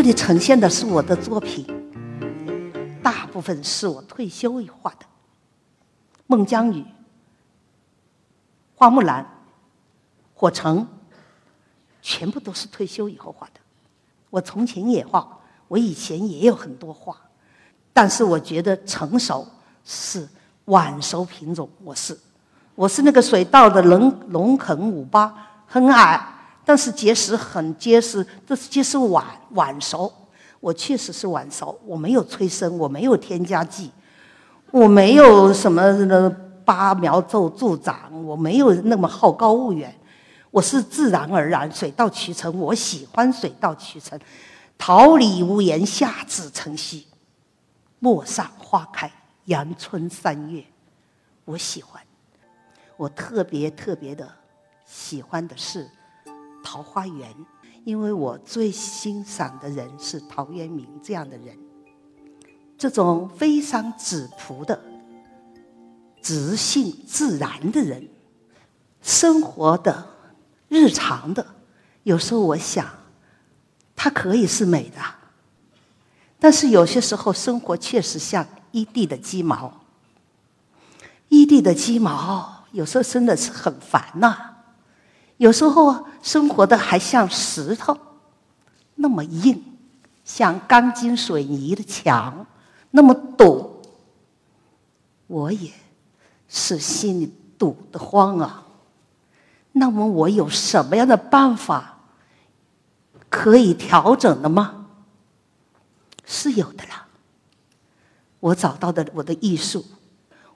这里呈现的是我的作品，大部分是我退休以后画的，《孟姜女》《花木兰》《火城》，全部都是退休以后画的。我从前也画，我以前也有很多画，但是我觉得成熟是晚熟品种，我是。我是那个水稻的龙龙肯五八，很矮，但是结实很结实，这是结实晚晚熟。我确实是晚熟，我没有催生，我没有添加剂，我没有什么的拔苗助助长，我没有那么好高骛远，我是自然而然水到渠成。我喜欢水到渠成，桃李无言，下自成蹊。陌上花开，阳春三月，我喜欢。我特别特别的喜欢的是《桃花源》，因为我最欣赏的人是陶渊明这样的人，这种非常质朴的、直性自然的人，生活的、日常的，有时候我想，它可以是美的，但是有些时候生活确实像一地的鸡毛，一地的鸡毛。有时候真的是很烦呐，有时候生活的还像石头那么硬，像钢筋水泥的墙那么堵，我也是心里堵得慌啊。那么我有什么样的办法可以调整的吗？是有的啦，我找到的我的艺术，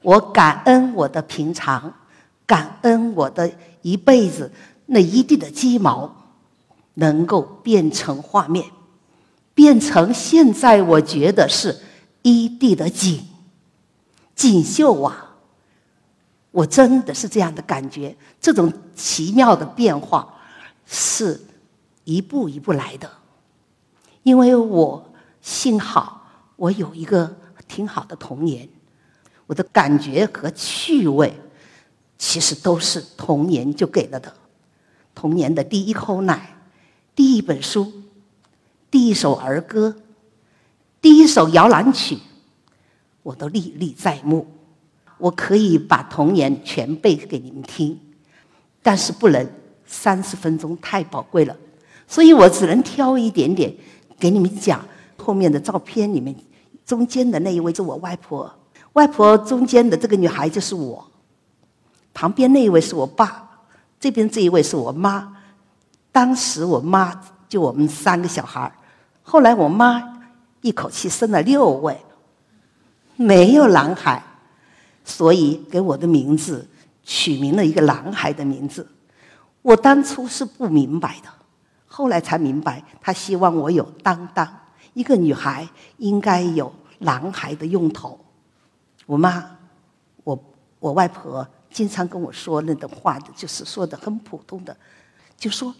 我感恩我的平常。感恩我的一辈子那一地的鸡毛，能够变成画面，变成现在我觉得是一地的锦，锦绣啊！我真的是这样的感觉，这种奇妙的变化是一步一步来的，因为我幸好我有一个挺好的童年，我的感觉和趣味。其实都是童年就给了的，童年的第一口奶，第一本书，第一首儿歌，第一首摇篮曲，我都历历在目。我可以把童年全背给你们听，但是不能三十分钟太宝贵了，所以我只能挑一点点给你们讲。后面的照片里面，中间的那一位是我外婆，外婆中间的这个女孩就是我。旁边那一位是我爸，这边这一位是我妈。当时我妈就我们三个小孩后来我妈一口气生了六位，没有男孩，所以给我的名字取名了一个男孩的名字。我当初是不明白的，后来才明白，他希望我有担当，一个女孩应该有男孩的用头。我妈，我我外婆。经常跟我说那种话的，就是说的很普通的，就说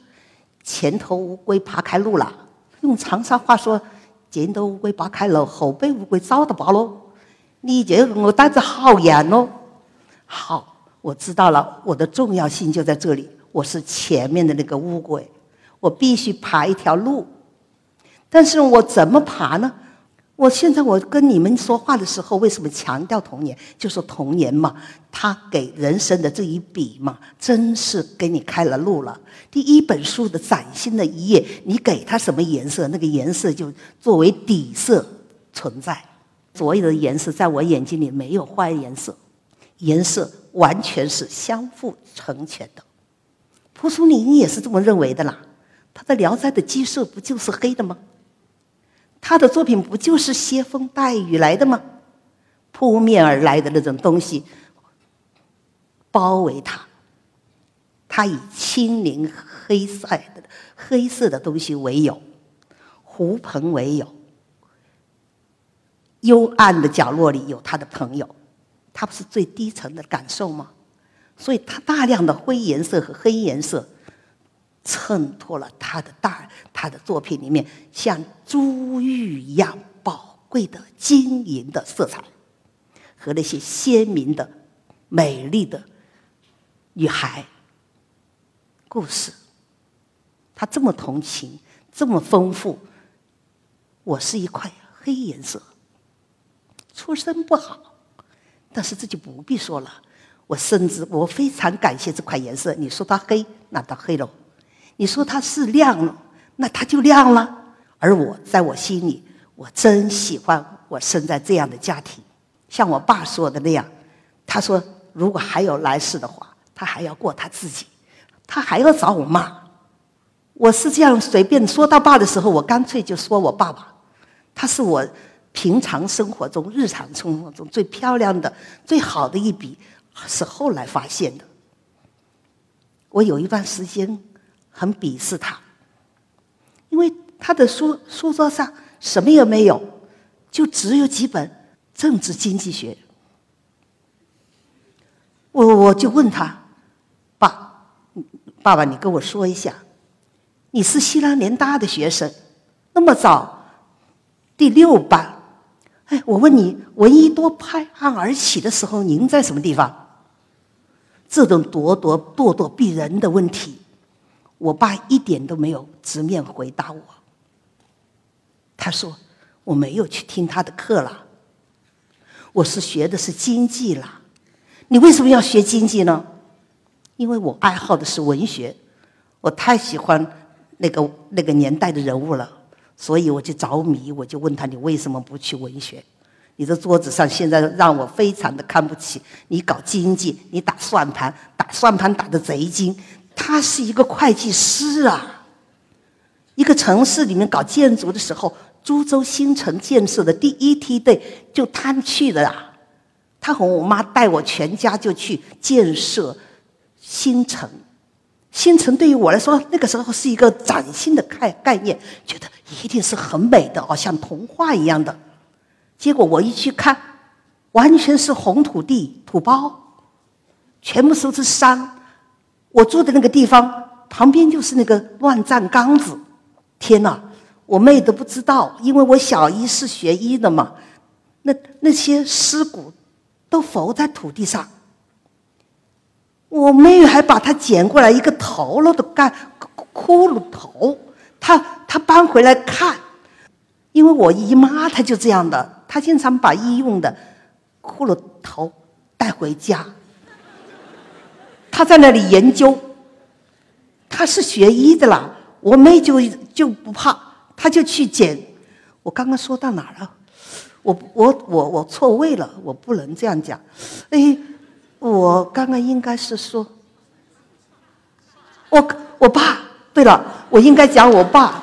前头乌龟爬开路了。用长沙话说，前头乌龟爬开了，后背乌龟找得到喽。你这个我胆子好严哦。好，我知道了，我的重要性就在这里。我是前面的那个乌龟，我必须爬一条路，但是我怎么爬呢？我现在我跟你们说话的时候，为什么强调童年？就说童年嘛，他给人生的这一笔嘛，真是给你开了路了。第一本书的崭新的一页，你给它什么颜色，那个颜色就作为底色存在。所有的颜色在我眼睛里没有坏颜色，颜色完全是相互成全的。蒲松龄也是这么认为的啦。他的《聊斋》的基色不就是黑的吗？他的作品不就是携风带雨来的吗？扑面而来的那种东西，包围他。他以青灵黑色的黑色的东西为友，狐朋为友。幽暗的角落里有他的朋友，他不是最低层的感受吗？所以他大量的灰颜色和黑颜色。衬托了他的大，他的作品里面像珠玉一样宝贵的晶莹的色彩，和那些鲜明的、美丽的女孩故事，他这么同情，这么丰富。我是一块黑颜色，出身不好，但是这就不必说了。我甚至我非常感谢这块颜色。你说它黑，那它黑了；你说它是亮了，那它就亮了。而我在我心里，我真喜欢我生在这样的家庭。像我爸说的那样，他说如果还有来世的话，他还要过他自己，他还要找我妈。我是这样随便说到爸的时候，我干脆就说我爸爸。他是我平常生活中、日常生活中最漂亮的、最好的一笔，是后来发现的。我有一段时间很鄙视他，因为他的书书桌上什么也没有，就只有几本政治经济学。我我就问他：“爸，爸爸，你跟我说一下，你是西南联大的学生，那么早。”第六班，哎，我问你，闻一多拍案而起的时候，您在什么地方？这种咄咄咄咄逼人的问题，我爸一点都没有直面回答我。他说：“我没有去听他的课了，我是学的是经济啦。你为什么要学经济呢？因为我爱好的是文学，我太喜欢那个那个年代的人物了。”所以我就着迷，我就问他：“你为什么不去文学？你的桌子上现在让我非常的看不起。你搞经济，你打算盘，打算盘打的贼精。他是一个会计师啊。一个城市里面搞建筑的时候，株洲新城建设的第一梯队就他去的啊。他和我妈带我全家就去建设新城。新城对于我来说，那个时候是一个崭新的概概念，觉得。一定是很美的哦，像童话一样的。结果我一去看，完全是红土地、土包，全部都是山。我住的那个地方旁边就是那个乱葬岗子。天哪，我妹都不知道，因为我小姨是学医的嘛。那那些尸骨都浮在土地上，我妹还把它捡过来一个头了都干骷髅头。她她搬回来看，因为我姨妈她就这样的，她经常把医用的骷髅头带回家。他在那里研究，他是学医的啦。我妹就就不怕，他就去捡。我刚刚说到哪了？我我我我错位了，我不能这样讲。哎，我刚刚应该是说，我我爸。对了，我应该讲我爸。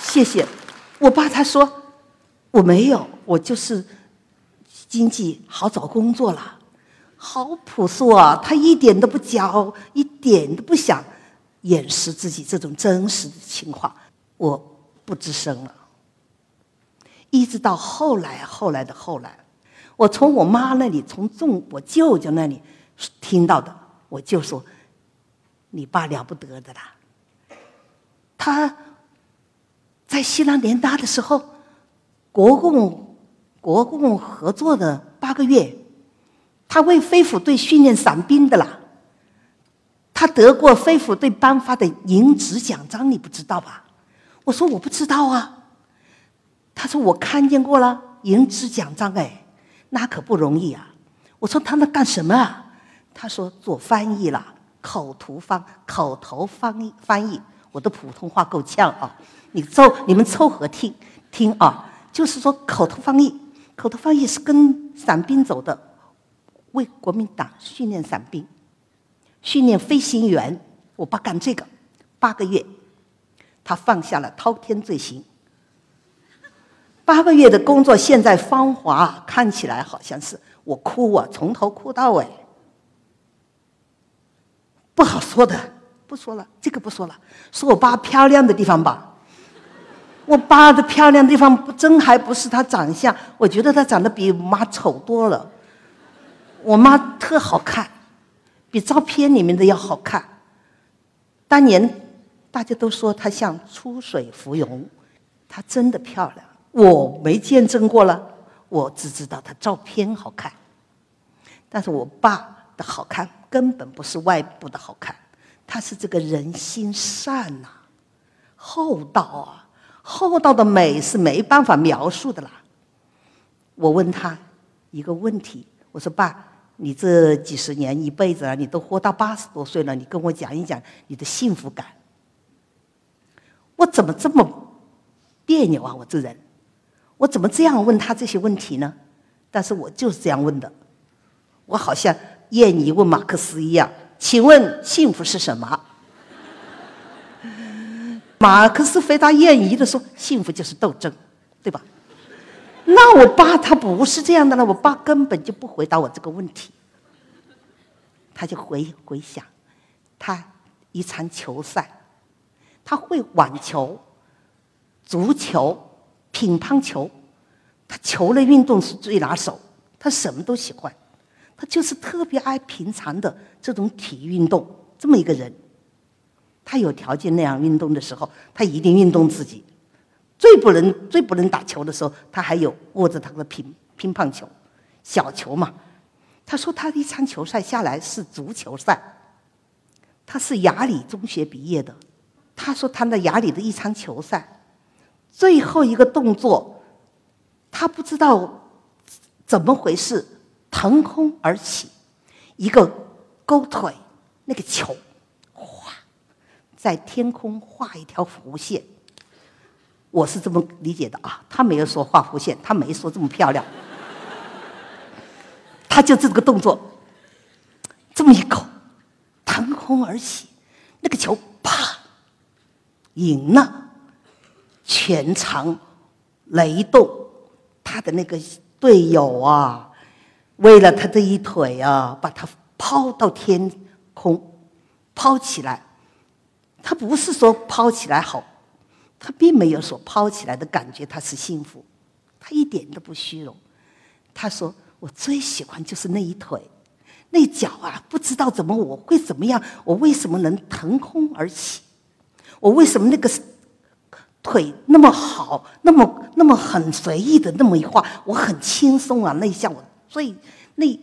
谢谢，我爸他说我没有，我就是经济好找工作了，好朴素啊！他一点都不骄傲，一点都不想掩饰自己这种真实的情况。我不吱声了，一直到后来，后来的后来。我从我妈那里，从众我舅舅那里听到的，我就说：“你爸了不得的啦！他在西南联大的时候，国共国共合作的八个月，他为飞虎队训练伞兵的啦。他得过飞虎队颁发的银质奖章，你不知道吧？”我说：“我不知道啊。”他说：“我看见过了银质奖章，哎。”那可不容易啊！我说他那干什么啊？他说做翻译啦，口头翻口头翻译翻译。我的普通话够呛啊！你凑你们凑合听听啊，就是说口头翻译，口头翻译是跟伞兵走的，为国民党训练伞兵，训练飞行员。我爸干这个八个月，他放下了滔天罪行。八个月的工作，现在芳华看起来好像是我哭啊，从头哭到尾，不好说的，不说了，这个不说了，说我爸漂亮的地方吧。我爸的漂亮地方不真还不是他长相，我觉得他长得比我妈丑多了。我妈特好看，比照片里面的要好看。当年大家都说她像出水芙蓉，她真的漂亮。我没见证过了，我只知道他照片好看。但是我爸的好看，根本不是外部的好看，他是这个人心善呐，厚道啊，厚道的美是没办法描述的啦。我问他一个问题，我说爸，你这几十年一辈子啊，你都活到八十多岁了，你跟我讲一讲你的幸福感。我怎么这么别扭啊？我这人，我怎么这样问他这些问题呢？但是我就是这样问的，我好像燕妮问马克思一样，请问幸福是什么？马克思回答燕妮的说：“幸福就是斗争，对吧？”那我爸他不是这样的了，我爸根本就不回答我这个问题，他就回回想，他一场球赛，他会网球、足球、乒乓球，他球类运动是最拿手，他什么都喜欢，他就是特别爱平常的这种体育运动，这么一个人，他有条件那样运动的时候，他一定运动自己。最不能、最不能打球的时候，他还有握着他的乒乒乓球、小球嘛。他说他的一场球赛下来是足球赛，他是雅礼中学毕业的。他说他那雅礼的一场球赛，最后一个动作，他不知道怎么回事，腾空而起，一个勾腿，那个球，在天空画一条弧线。我是这么理解的啊，他没有说画弧线，他没说这么漂亮，他就这个动作，这么一口，腾空而起，那个球啪，赢了，全场雷动，他的那个队友啊，为了他这一腿啊，把他抛到天空，抛起来，他不是说抛起来好。他并没有说抛起来的感觉，他是幸福，他一点都不虚荣。他说：“我最喜欢就是那一腿，那脚啊，不知道怎么我会怎么样，我为什么能腾空而起？我为什么那个腿那么好，那么那么很随意的那么一画，我很轻松啊！那一下我最那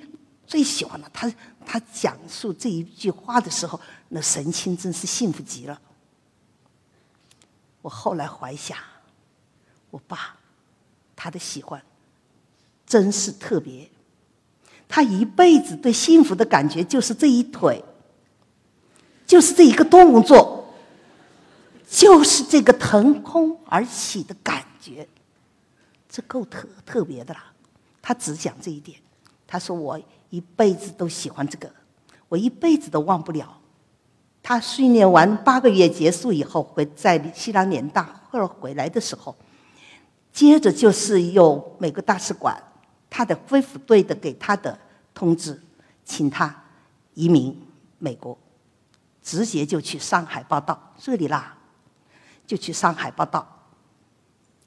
最喜欢的。他他讲述这一句话的时候，那神情真是幸福极了。”我后来怀想，我爸他的喜欢真是特别。他一辈子对幸福的感觉就是这一腿，就是这一个动作，就是这个腾空而起的感觉，这够特特别的了。他只讲这一点，他说我一辈子都喜欢这个，我一辈子都忘不了。他训练完八个月结束以后，回在西南联大后来回来的时候，接着就是有美国大使馆他的恢复队的给他的通知，请他移民美国，直接就去上海报道，这里啦，就去上海报道。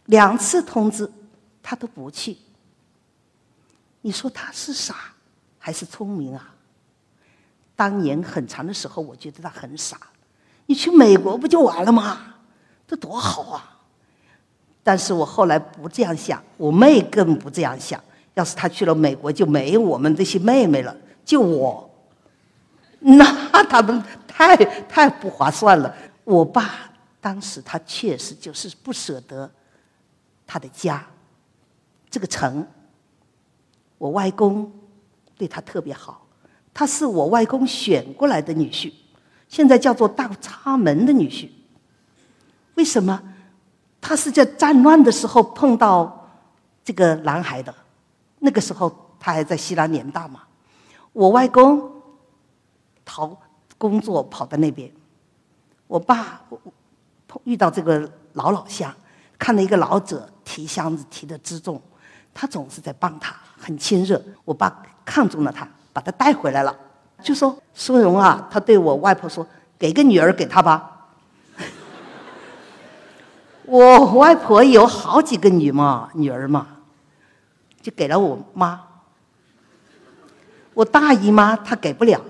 两次通知他都不去，你说他是傻还是聪明啊？当年很长的时候，我觉得他很傻。你去美国不就完了吗？这多好啊！但是我后来不这样想，我妹更不这样想。要是他去了美国，就没我们这些妹妹了，就我。那他们太太不划算了。我爸当时他确实就是不舍得他的家，这个城。我外公对他特别好。他是我外公选过来的女婿，现在叫做大插门的女婿。为什么？他是在战乱的时候碰到这个男孩的，那个时候他还在西南联大嘛。我外公逃工作跑到那边，我爸碰遇到这个老老乡，看到一个老者提箱子提的之重，他总是在帮他，很亲热。我爸看中了他。把他带回来了，就说苏荣啊，他对我外婆说：“给个女儿给他吧。”我外婆有好几个女嘛，女儿嘛，就给了我妈。我大姨妈她给不了，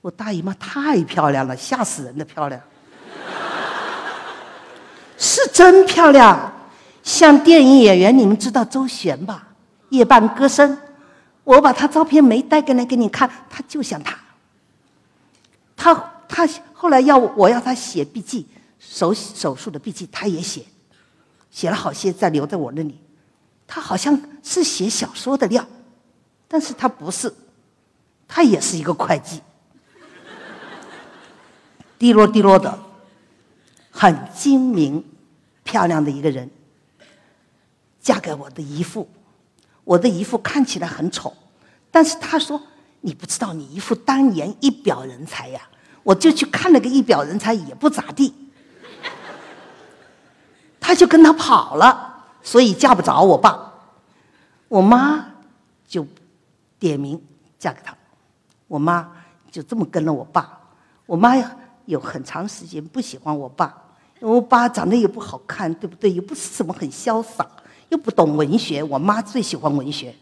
我大姨妈太漂亮了，吓死人的漂亮，是真漂亮，像电影演员，你们知道周璇吧？夜半歌声。我把他照片没带过来给你看，他就像他。他他后来要我要他写笔记，手手术的笔记，他也写，写了好些，再留在我那里。他好像是写小说的料，但是他不是，他也是一个会计，滴落滴落的，很精明、漂亮的一个人，嫁给我的姨父。我的姨父看起来很丑，但是他说：“你不知道，你姨父当年一表人才呀。”我就去看了个一表人才，也不咋地，他就跟他跑了，所以嫁不着我爸。我妈就点名嫁给他，我妈就这么跟了我爸。我妈有很长时间不喜欢我爸，因为我爸长得也不好看，对不对？又不是什么很潇洒。又不懂文学，我妈最喜欢文学。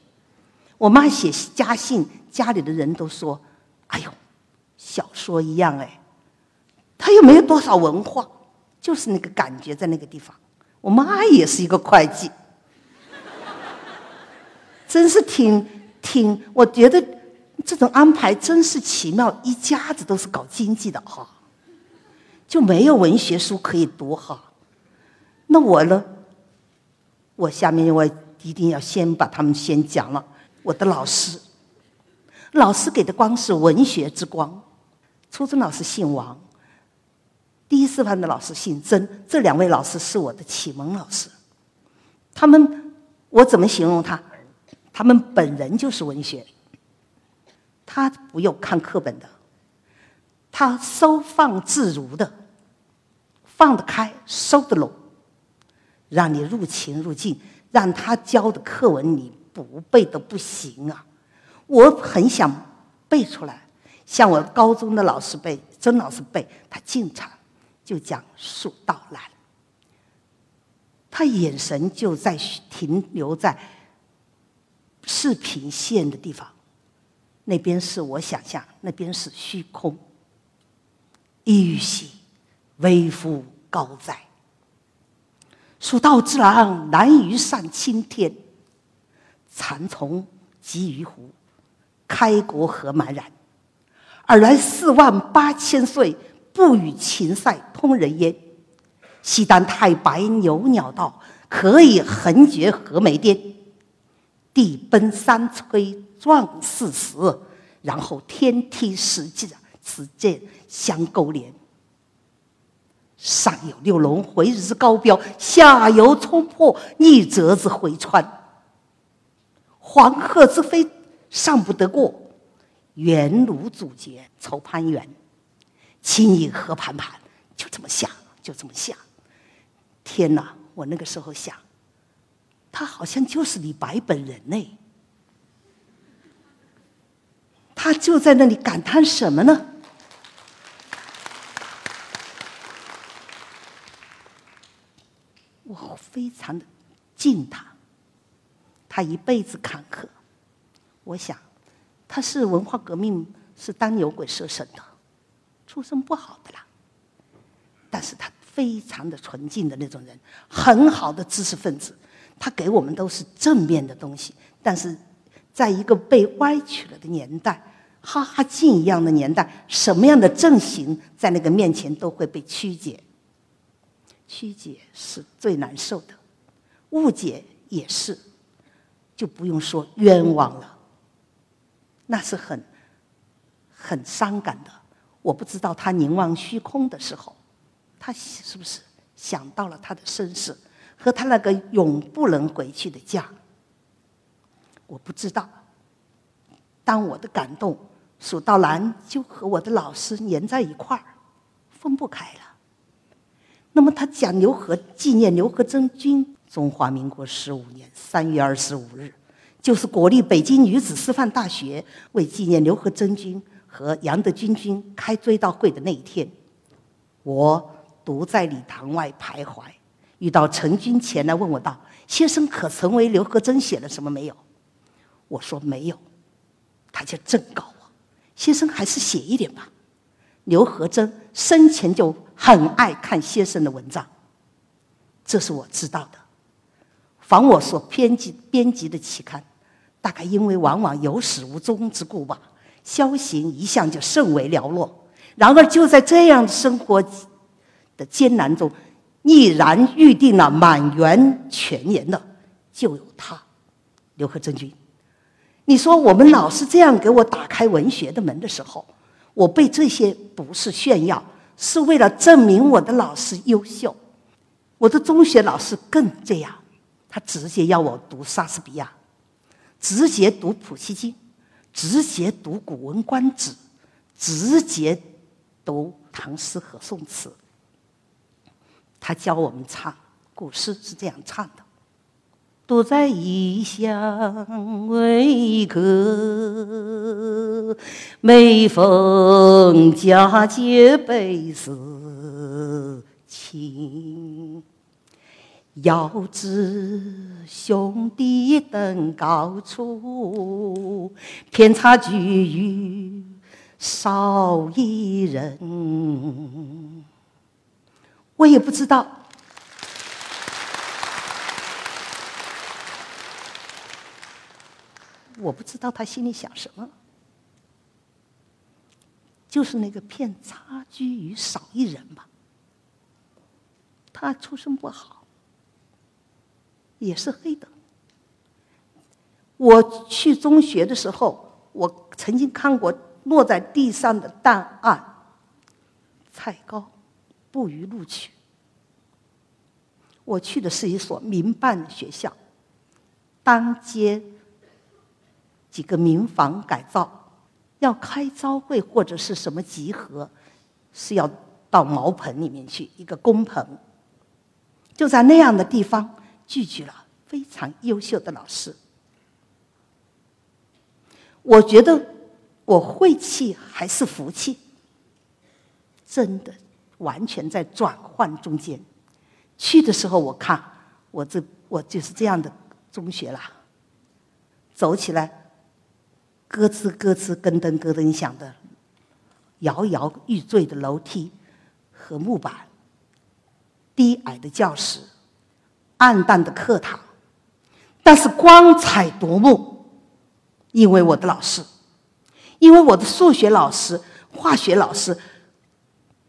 我妈写家信，家里的人都说：“哎呦，小说一样哎。”她又没有多少文化，就是那个感觉在那个地方。我妈也是一个会计，真是挺挺，我觉得这种安排真是奇妙。一家子都是搞经济的哈，就没有文学书可以读哈。那我呢？我下面我一定要先把他们先讲了。我的老师，老师给的光是文学之光。初中老师姓王，第一师范的老师姓曾，这两位老师是我的启蒙老师。他们，我怎么形容他？他们本人就是文学。他不用看课本的，他收放自如的，放得开，收得拢。让你入情入境，让他教的课文你不背都不行啊！我很想背出来，像我高中的老师背，曾老师背，他经常就讲“蜀道难”，他眼神就在停留在视频线的地方，那边是我想象，那边是虚空。一兮，微乎高哉！蜀道之狼，难于上青天。蚕丛及鱼湖，开国何茫然？尔来四万八千岁，不与秦塞通人烟。西当太白牛鸟道，可以横绝峨眉巅。地奔山摧壮士死，然后天梯石涧，此涧相勾连。上有六龙回日之高标，下有冲破逆折之回川。黄鹤之飞尚不得过，原庐阻截愁攀援。青影何盘盘，就这么想，就这么想。天哪！我那个时候想，他好像就是李白本人呢。他就在那里感叹什么呢？我非常的敬他，他一辈子坎坷。我想，他是文化革命是当牛鬼蛇神的，出身不好的啦。但是他非常的纯净的那种人，很好的知识分子，他给我们都是正面的东西。但是，在一个被歪曲了的年代，哈哈镜一样的年代，什么样的正行在那个面前都会被曲解。曲解是最难受的，误解也是，就不用说冤枉了。那是很很伤感的。我不知道他凝望虚空的时候，他是不是想到了他的身世和他那个永不能回去的家？我不知道。当我的感动数到蓝，就和我的老师粘在一块儿，分不开了。那么他讲刘和纪念刘和珍君，中华民国十五年三月二十五日，就是国立北京女子师范大学为纪念刘和珍君和杨德军君开追悼会的那一天，我独在礼堂外徘徊，遇到陈军前来问我道：“先生可曾为刘和珍写了什么没有？”我说没有，他就正告我：“先生还是写一点吧。”刘和珍生前就很爱看先生的文章，这是我知道的。仿我所编辑编辑的期刊，大概因为往往有始无终之故吧，消行一向就甚为寥落。然而就在这样生活的艰难中，毅然预定了满园全年的，就有他，刘和珍君。你说我们老师这样给我打开文学的门的时候，我背这些不是炫耀，是为了证明我的老师优秀。我的中学老师更这样，他直接要我读莎士比亚，直接读普希金，直接读《古文观止》，直接读唐诗和宋词。他教我们唱古诗是这样唱的。独在异乡为客，每逢佳节倍思亲。遥知兄弟登高处，遍插茱萸少一人。我也不知道。我不知道他心里想什么，就是那个片差距与少一人吧。他出身不好，也是黑的。我去中学的时候，我曾经看过落在地上的档案，菜高不予录取。我去的是一所民办学校，当街。几个民房改造，要开招会或者是什么集合，是要到茅棚里面去，一个工棚。就在那样的地方聚集了非常优秀的老师。我觉得我晦气还是福气，真的完全在转换中间。去的时候我看我这我就是这样的中学啦，走起来。咯吱咯吱，咯噔咯噔响的，摇摇欲坠的楼梯和木板，低矮的教室，暗淡的课堂，但是光彩夺目，因为我的老师，因为我的数学老师、化学老师，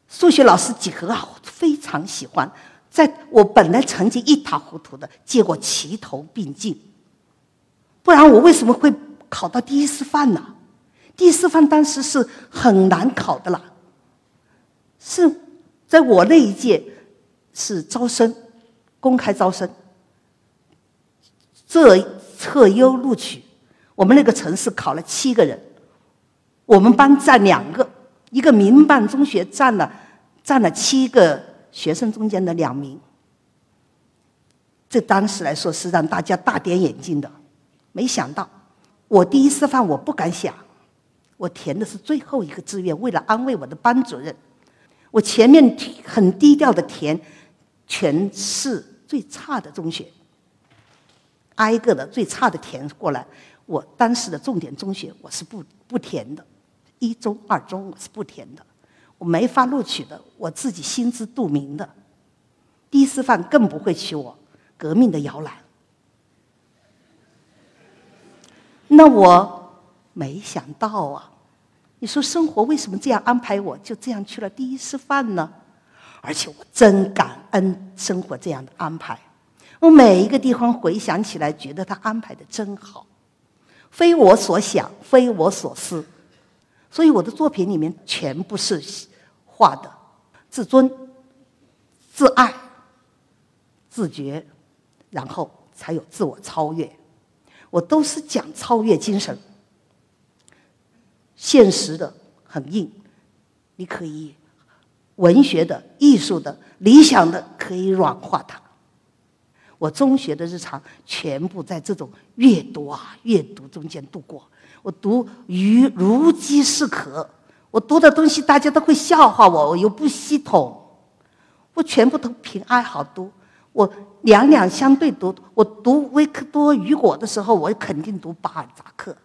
数学老师几何啊，非常喜欢，在我本来成绩一塌糊涂的，结果齐头并进，不然我为什么会？考到第一师范了，第一师范当时是很难考的了，是在我那一届是招生，公开招生，这测优录取，我们那个城市考了七个人，我们班占两个，一个民办中学占了占了七个学生中间的两名，这当时来说是让大家大跌眼镜的，没想到。我第一师范我不敢想，我填的是最后一个志愿，为了安慰我的班主任，我前面很低调的填全市最差的中学，挨个的最差的填过来。我当时的重点中学我是不不填的，一中、二中我是不填的，我没法录取的，我自己心知肚明的。第一师范更不会取我，革命的摇篮。那我没想到啊！你说生活为什么这样安排我？就这样去了第一师范呢？而且我真感恩生活这样的安排。我每一个地方回想起来，觉得他安排的真好，非我所想，非我所思。所以我的作品里面全部是画的自尊、自爱、自觉，然后才有自我超越。我都是讲超越精神，现实的很硬，你可以文学的、艺术的、理想的可以软化它。我中学的日常全部在这种阅读啊、阅读中间度过。我读鱼如饥似渴，我读的东西大家都会笑话我，我又不系统，我全部都凭爱好读。我两两相对读，我读维克多·雨果的时候，我肯定读巴尔扎克，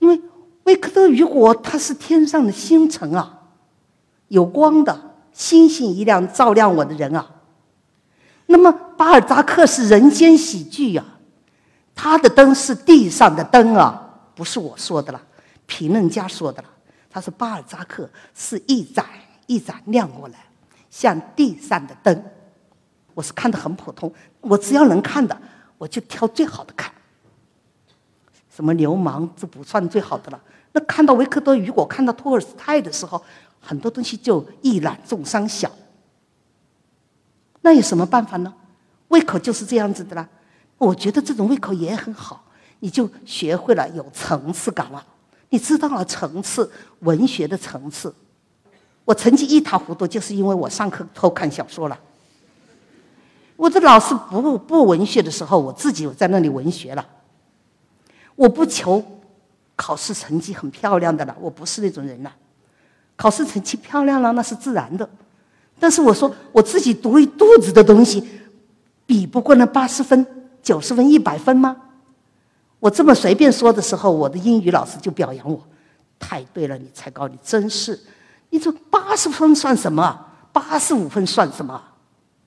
因为维克多·雨果他是天上的星辰啊，有光的星星一样照亮我的人啊。那么巴尔扎克是人间喜剧呀，他的灯是地上的灯啊，不是我说的了，评论家说的了。他说巴尔扎克是一盏一盏亮过来，像地上的灯。我是看的很普通，我只要能看的，我就挑最好的看。什么流氓这不算最好的了。那看到维克多·雨果，看到托尔斯泰的时候，很多东西就一览众山小。那有什么办法呢？胃口就是这样子的啦。我觉得这种胃口也很好，你就学会了有层次感了。你知道了层次，文学的层次。我成绩一塌糊涂，就是因为我上课偷看小说了。我的老师不不文学的时候，我自己在那里文学了。我不求考试成绩很漂亮的了，我不是那种人了。考试成绩漂亮了那是自然的，但是我说我自己读一肚子的东西，比不过那八十分、九十分、一百分吗？我这么随便说的时候，我的英语老师就表扬我：“太对了，你才高，你真是，你这八十分算什么？八十五分算什么？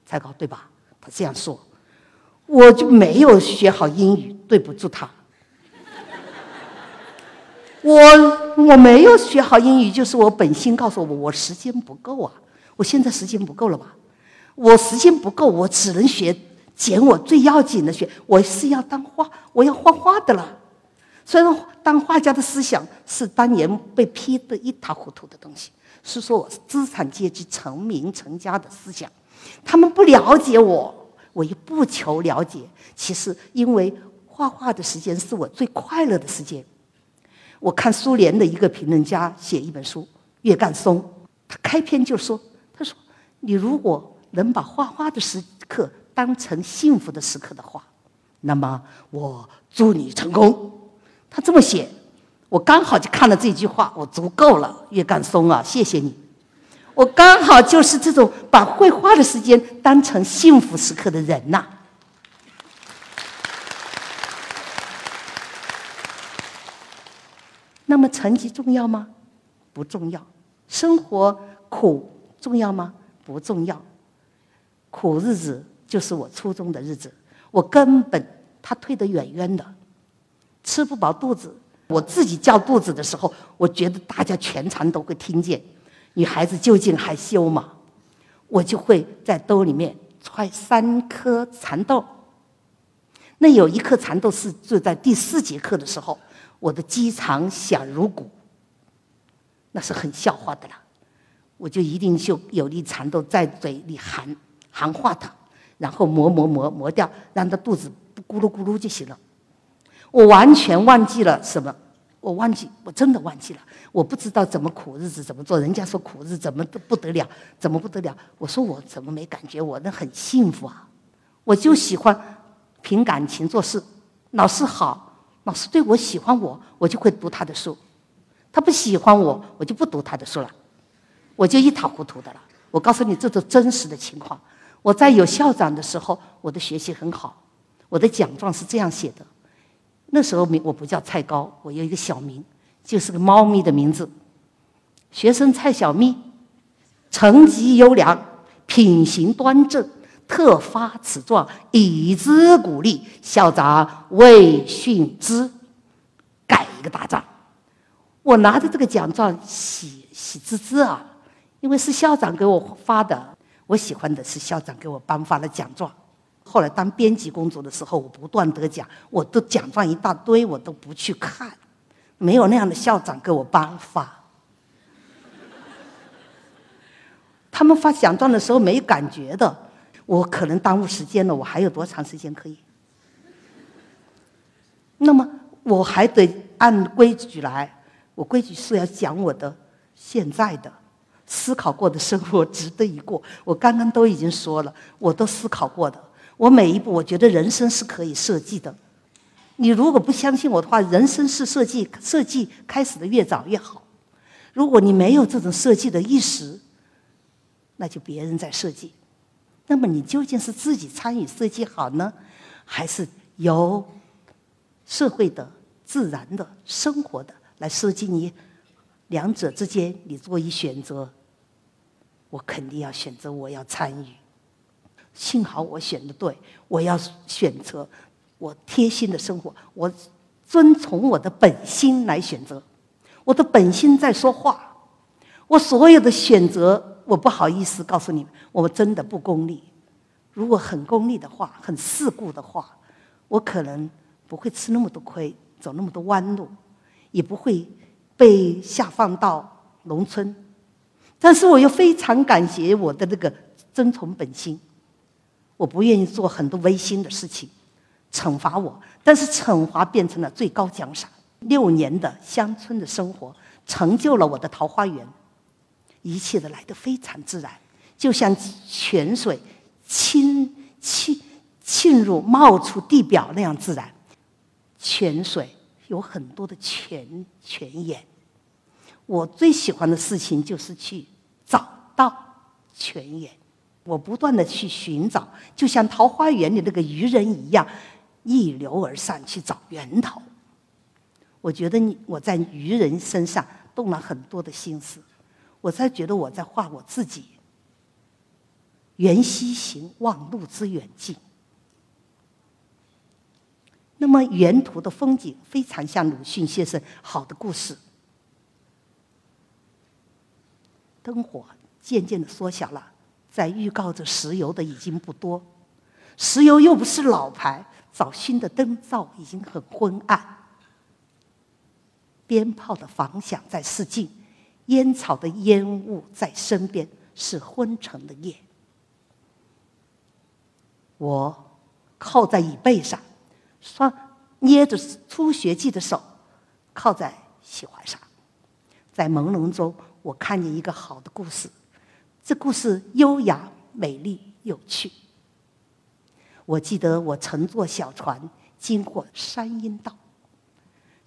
才高对吧？”他这样说，我就没有学好英语，对不住他。我我没有学好英语，就是我本心告诉我，我时间不够啊！我现在时间不够了吧？我时间不够，我只能学捡我最要紧的学。我是要当画，我要画画的了。虽然当画家的思想是当年被批得一塌糊涂的东西，是说我资产阶级成名成家的思想。他们不了解我，我也不求了解。其实，因为画画的时间是我最快乐的时间。我看苏联的一个评论家写一本书《叶干松》，他开篇就说：“他说，你如果能把画画的时刻当成幸福的时刻的话，那么我祝你成功。”他这么写，我刚好就看了这句话，我足够了。叶干松啊，谢谢你。我刚好就是这种把绘画的时间当成幸福时刻的人呐。那么成绩重要吗？不重要。生活苦重要吗？不重要。苦日子就是我初中的日子，我根本他退得远远的，吃不饱肚子。我自己叫肚子的时候，我觉得大家全场都会听见。女孩子究竟害羞吗？我就会在兜里面揣三颗蚕豆。那有一颗蚕豆是就在第四节课的时候，我的鸡肠响如鼓，那是很笑话的了。我就一定就有粒蚕豆在嘴里含含化它，然后磨磨磨磨掉，让它肚子咕噜咕噜就行了。我完全忘记了什么。我忘记，我真的忘记了。我不知道怎么苦日子怎么做。人家说苦日子怎么都不得了，怎么不得了？我说我怎么没感觉？我那很幸福啊！我就喜欢凭感情做事。老师好，老师对我喜欢我，我就会读他的书；他不喜欢我，我就不读他的书了。我就一塌糊涂的了。我告诉你，这是真实的情况。我在有校长的时候，我的学习很好，我的奖状是这样写的。那时候名我不叫蔡高，我有一个小名，就是个猫咪的名字。学生蔡小咪，成绩优良，品行端正，特发此状以资鼓励。校长为训之，盖一个大章。我拿着这个奖状喜喜滋滋啊，因为是校长给我发的，我喜欢的是校长给我颁发的奖状。后来当编辑工作的时候，我不断得奖，我的奖状一大堆，我都不去看，没有那样的校长给我颁发。他们发奖状的时候没感觉的，我可能耽误时间了，我还有多长时间可以？那么我还得按规矩来，我规矩是要讲我的现在的思考过的生活值得一过。我刚刚都已经说了，我都思考过的。我每一步，我觉得人生是可以设计的。你如果不相信我的话，人生是设计，设计开始的越早越好。如果你没有这种设计的意识，那就别人在设计。那么你究竟是自己参与设计好呢，还是由社会的、自然的、生活的来设计你？两者之间，你做一选择，我肯定要选择我要参与。幸好我选的对，我要选择我贴心的生活，我遵从我的本心来选择，我的本心在说话。我所有的选择，我不好意思告诉你们，我真的不功利。如果很功利的话，很世故的话，我可能不会吃那么多亏，走那么多弯路，也不会被下放到农村。但是我又非常感谢我的那个遵从本心，我不愿意做很多违心的事情，惩罚我。但是惩罚变成了最高奖赏。六年的乡村的生活，成就了我的桃花源。一切的来得非常自然，就像泉水浸浸浸入冒出地表那样自然。泉水有很多的泉泉眼，我最喜欢的事情就是去找到泉眼。我不断的去寻找，就像桃花源里那个渔人一样，逆流而上去找源头。我觉得你我在渔人身上动了很多的心思。我才觉得我在画我自己。缘溪行，忘路之远近。那么沿途的风景非常像鲁迅先生好的故事。灯火渐渐的缩小了，在预告着石油的已经不多，石油又不是老牌，找新的灯罩已经很昏暗，鞭炮的房响在四近。烟草的烟雾在身边，是昏沉的夜。我靠在椅背上，双捏着初学记的手，靠在喜环上，在朦胧中，我看见一个好的故事。这故事优雅、美丽、有趣。我记得我乘坐小船经过山阴道，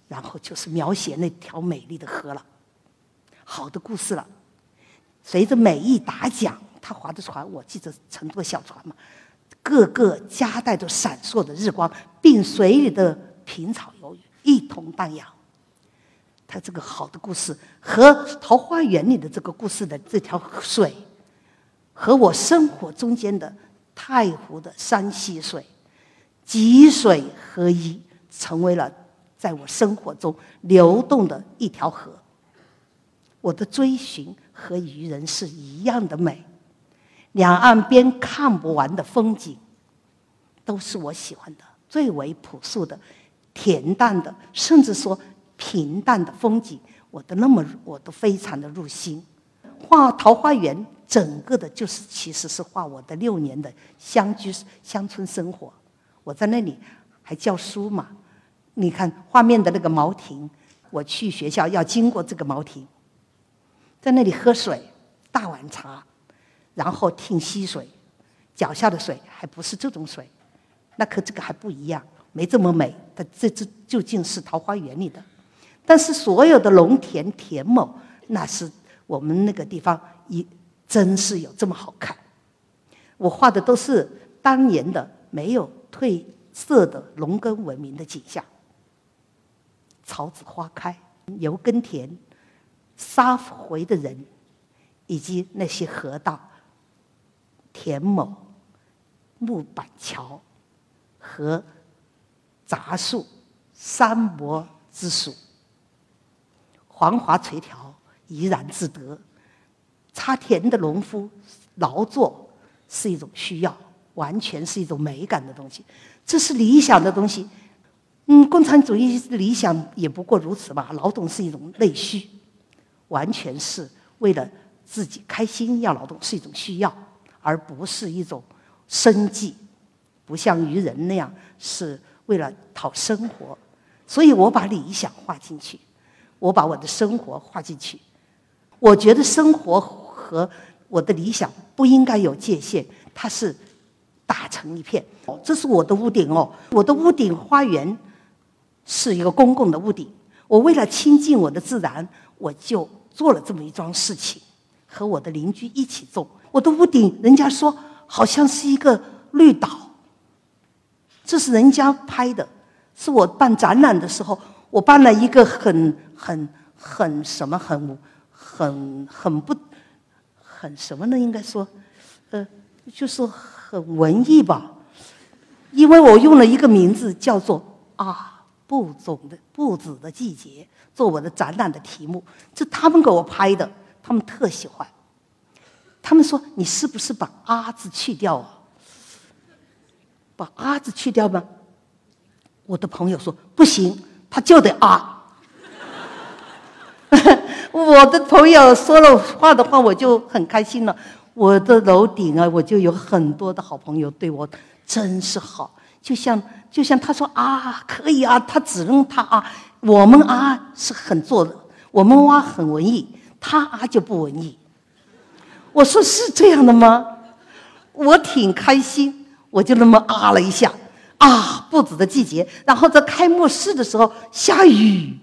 然后就是描写那条美丽的河了。好的故事了。随着美意打桨，他划的船，我记得乘坐小船嘛，个个夹带着闪烁的日光，并水里的平草游鱼一同荡漾。这个好的故事和桃花源里的这个故事的这条水，和我生活中间的太湖的山溪水，集水合一，成为了在我生活中流动的一条河。我的追寻和渔人是一样的美，两岸边看不完的风景，都是我喜欢的最为朴素的、恬淡的，甚至说平淡的风景，我都那么我都非常的入心。画桃花源，整个的就是其实是画我的六年的乡居乡村生活。我在那里还教书嘛，你看画面的那个茅亭，我去学校要经过这个茅亭。在那里喝水，大碗茶，然后听溪水，脚下的水还不是这种水，那可这个还不一样，没这么美。它这这究竟是桃花源里的，但是所有的农田田亩，那是我们那个地方一真是有这么好看。我画的都是当年的没有褪色的农耕文明的景象，草籽花开，油耕田。杀回的人，以及那些河道、田亩、木板桥和杂树、山柏之属，黄华垂髫，怡然自得。插田的农夫劳作是一种需要，完全是一种美感的东西。这是理想的东西。嗯，共产主义理想也不过如此吧。劳动是一种内需。完全是为了自己开心要劳动，是一种需要，而不是一种生计，不像愚人那样是为了讨生活。所以我把理想画进去，我把我的生活画进去。我觉得生活和我的理想不应该有界限，它是打成一片。这是我的屋顶哦，我的屋顶花园是一个公共的屋顶。我为了亲近我的自然。我就做了这么一桩事情，和我的邻居一起种。我的屋顶，人家说好像是一个绿岛。这是人家拍的，是我办展览的时候，我办了一个很很很什么很很很不很什么呢？应该说，呃，就是很文艺吧。因为我用了一个名字叫做“啊不总的不止的季节”做我的展览的题目，这他们给我拍的，他们特喜欢。他们说：“你是不是把‘啊’字去掉啊？把‘啊’字去掉吗？”我的朋友说：“不行，他就得啊。”我的朋友说了话的话，我就很开心了。我的楼顶啊，我就有很多的好朋友，对我真是好。就像就像他说啊，可以啊，他只用他啊，我们啊是很做的，我们啊很文艺，他啊就不文艺。我说是这样的吗？我挺开心，我就那么啊了一下，啊，不止的季节。然后在开幕式的时候下雨，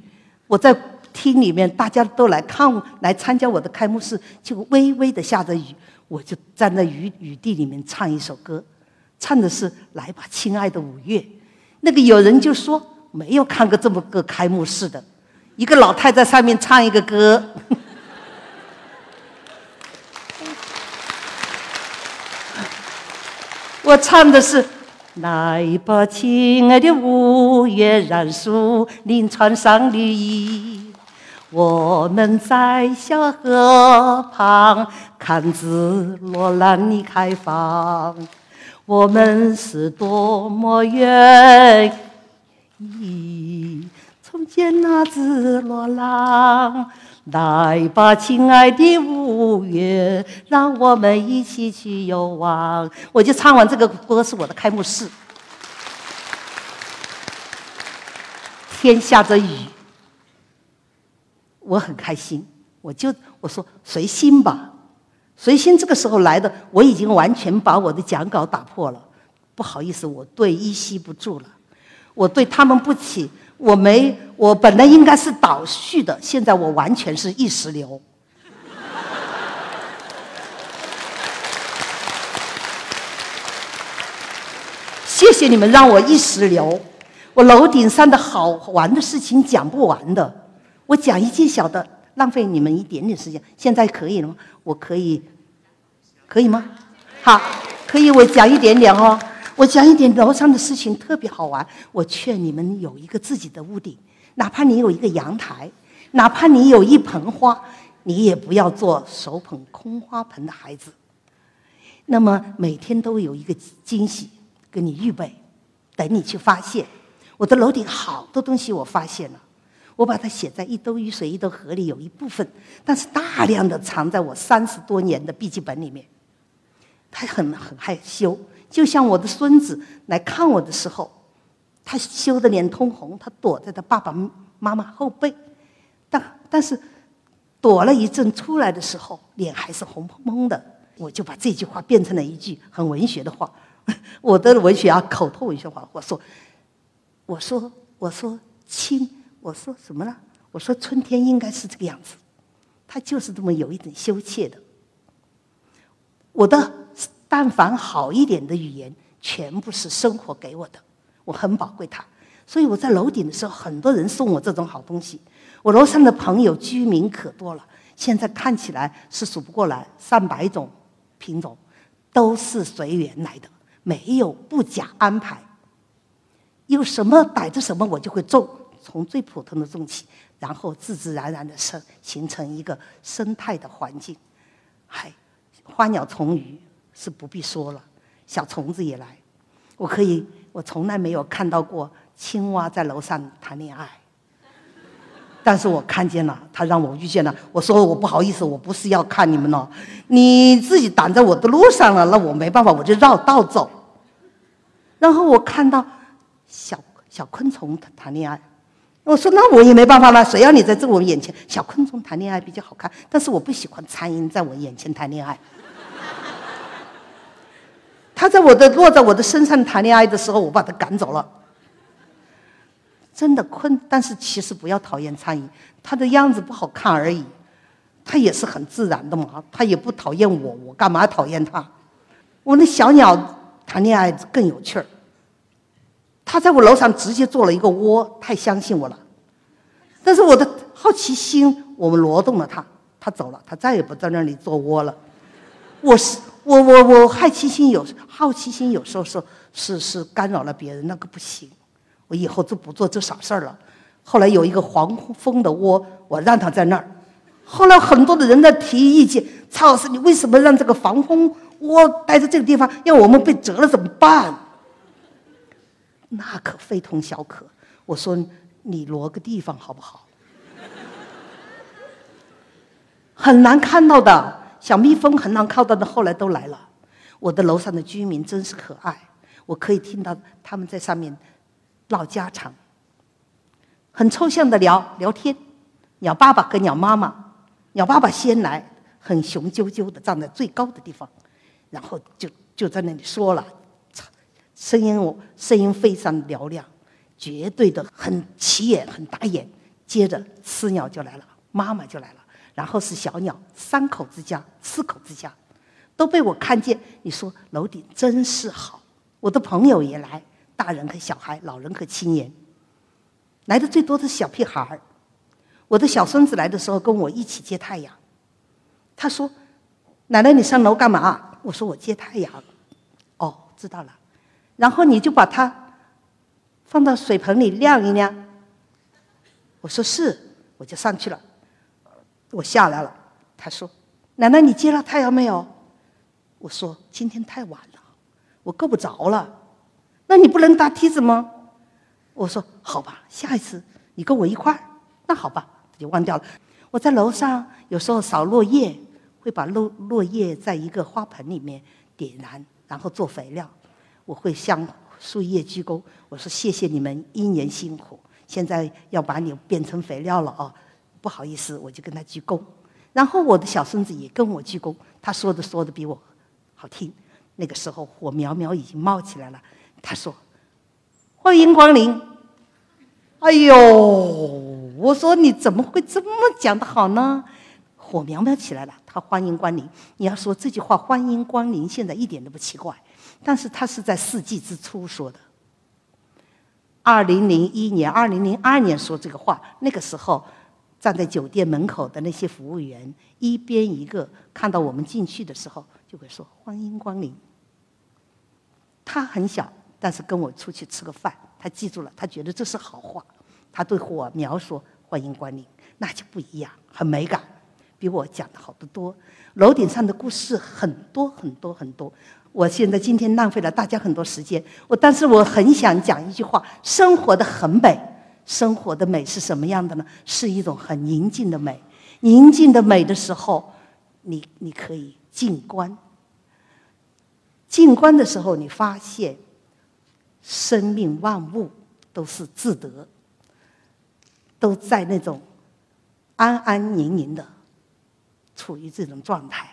我在厅里面，大家都来看来参加我的开幕式，就微微的下着雨，我就站在雨雨地里面唱一首歌，唱的是《来吧，亲爱的五月》。那个有人就说没有看过这么个开幕式的，一个老太在上面唱一个歌。我唱的是：来吧，亲爱的五月，染树林穿上绿衣。我们在小河旁看紫罗兰的开放，我们是多么愿意重见那紫罗兰。来吧，亲爱的五月，让我们一起去游玩。我就唱完这个歌，是我的开幕式。天下着雨，我很开心。我就我说随心吧，随心。这个时候来的，我已经完全把我的讲稿打破了。不好意思，我对依稀不住了，我对他们不起。我没，我本来应该是倒叙的，现在我完全是意识流。谢谢你们让我意识流，我楼顶上的好玩的事情讲不完的，我讲一件小的，浪费你们一点点时间。现在可以了吗？我可以，可以吗？好，可以，我讲一点点哦。我讲一点楼上的事情特别好玩。我劝你们有一个自己的屋顶，哪怕你有一个阳台，哪怕你有一盆花，你也不要做手捧空花盆的孩子。那么每天都有一个惊喜给你预备，等你去发现。我的楼顶好多东西我发现了，我把它写在一兜雨水一兜河里，有一部分，但是大量的藏在我三十多年的笔记本里面。他很很害羞。就像我的孙子来看我的时候，他羞得脸通红，他躲在他爸爸妈妈后背，但但是躲了一阵出来的时候，脸还是红彤彤的。我就把这句话变成了一句很文学的话，我的文学啊，口头文学话。我说，我说，我说亲，我说什么呢？我说春天应该是这个样子，他就是这么有一点羞怯的。我的。但凡好一点的语言，全部是生活给我的，我很宝贵它。所以我在楼顶的时候，很多人送我这种好东西。我楼上的朋友居民可多了，现在看起来是数不过来，上百种品种，都是随缘来的，没有不假安排。有什么逮着什么，我就会种，从最普通的种起，然后自自然然的生形成一个生态的环境。嗨，花鸟虫鱼。是不必说了，小虫子也来。我可以，我从来没有看到过青蛙在楼上谈恋爱，但是我看见了，他让我遇见了。我说我不好意思，我不是要看你们了，你自己挡在我的路上了，那我没办法，我就绕道走。然后我看到小小昆虫谈恋爱，我说那我也没办法了，谁要你在这我眼前？小昆虫谈恋爱比较好看，但是我不喜欢苍蝇在我眼前谈恋爱。他在我的落在我的身上谈恋爱的时候，我把他赶走了。真的困，但是其实不要讨厌苍蝇，它的样子不好看而已，它也是很自然的嘛，它也不讨厌我，我干嘛讨厌它？我那小鸟谈恋爱更有趣儿，它在我楼上直接做了一个窝，太相信我了。但是我的好奇心，我们挪动了它，它走了，它再也不在那里做窝了。我是。我我我好奇心有好奇心有时候是是是干扰了别人，那个不行。我以后就不做这傻事儿了。后来有一个黄蜂的窝，我让它在那儿。后来很多的人在提意见：曹老师，你为什么让这个防蜂窝待在这个地方？要我们被蛰了怎么办？那可非同小可。我说你挪个地方好不好？很难看到的小蜜蜂，很难靠到的，后来都来了。我的楼上的居民真是可爱，我可以听到他们在上面唠家常，很抽象的聊聊天。鸟爸爸跟鸟妈妈，鸟爸爸先来，很雄赳赳的站在最高的地方，然后就就在那里说了，声音我声音非常嘹亮，绝对的很起眼很打眼。接着雌鸟就来了，妈妈就来了。然后是小鸟，三口之家，四口之家，都被我看见。你说楼顶真是好，我的朋友也来，大人和小孩，老人和青年，来的最多的是小屁孩儿。我的小孙子来的时候跟我一起接太阳，他说：“奶奶，你上楼干嘛？”我说：“我接太阳。”哦，知道了。然后你就把它放到水盆里晾一晾。我说是，我就上去了。我下来了，他说：“奶奶，你接了太阳没有？”我说：“今天太晚了，我够不着了。”那你不能搭梯子吗？我说：“好吧，下一次你跟我一块儿。”那好吧，就忘掉了。我在楼上有时候扫落叶，会把落落叶在一个花盆里面点燃，然后做肥料。我会向树叶鞠躬，我说：“谢谢你们一年辛苦，现在要把你变成肥料了啊。”不好意思，我就跟他鞠躬，然后我的小孙子也跟我鞠躬。他说的说的比我好听。那个时候火苗苗已经冒起来了。他说：“欢迎光临。”哎呦，我说你怎么会这么讲的好呢？火苗苗起来了，他欢迎光临。你要说这句话“欢迎光临”，现在一点都不奇怪。但是他是在世纪之初说的。二零零一年、二零零二年说这个话，那个时候。站在酒店门口的那些服务员，一边一个看到我们进去的时候，就会说“欢迎光临”。他很小，但是跟我出去吃个饭，他记住了，他觉得这是好话。他对火苗说“欢迎光临”，那就不一样，很美感，比我讲的好得多。楼顶上的故事很多很多很多。我现在今天浪费了大家很多时间，我但是我很想讲一句话：生活的很美。生活的美是什么样的呢？是一种很宁静的美。宁静的美的时候，你你可以静观。静观的时候，你发现生命万物都是自得，都在那种安安宁宁的处于这种状态。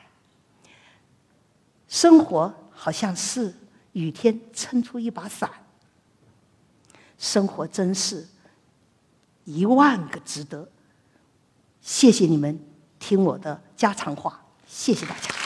生活好像是雨天撑出一把伞，生活真是。一万个值得！谢谢你们听我的家常话，谢谢大家。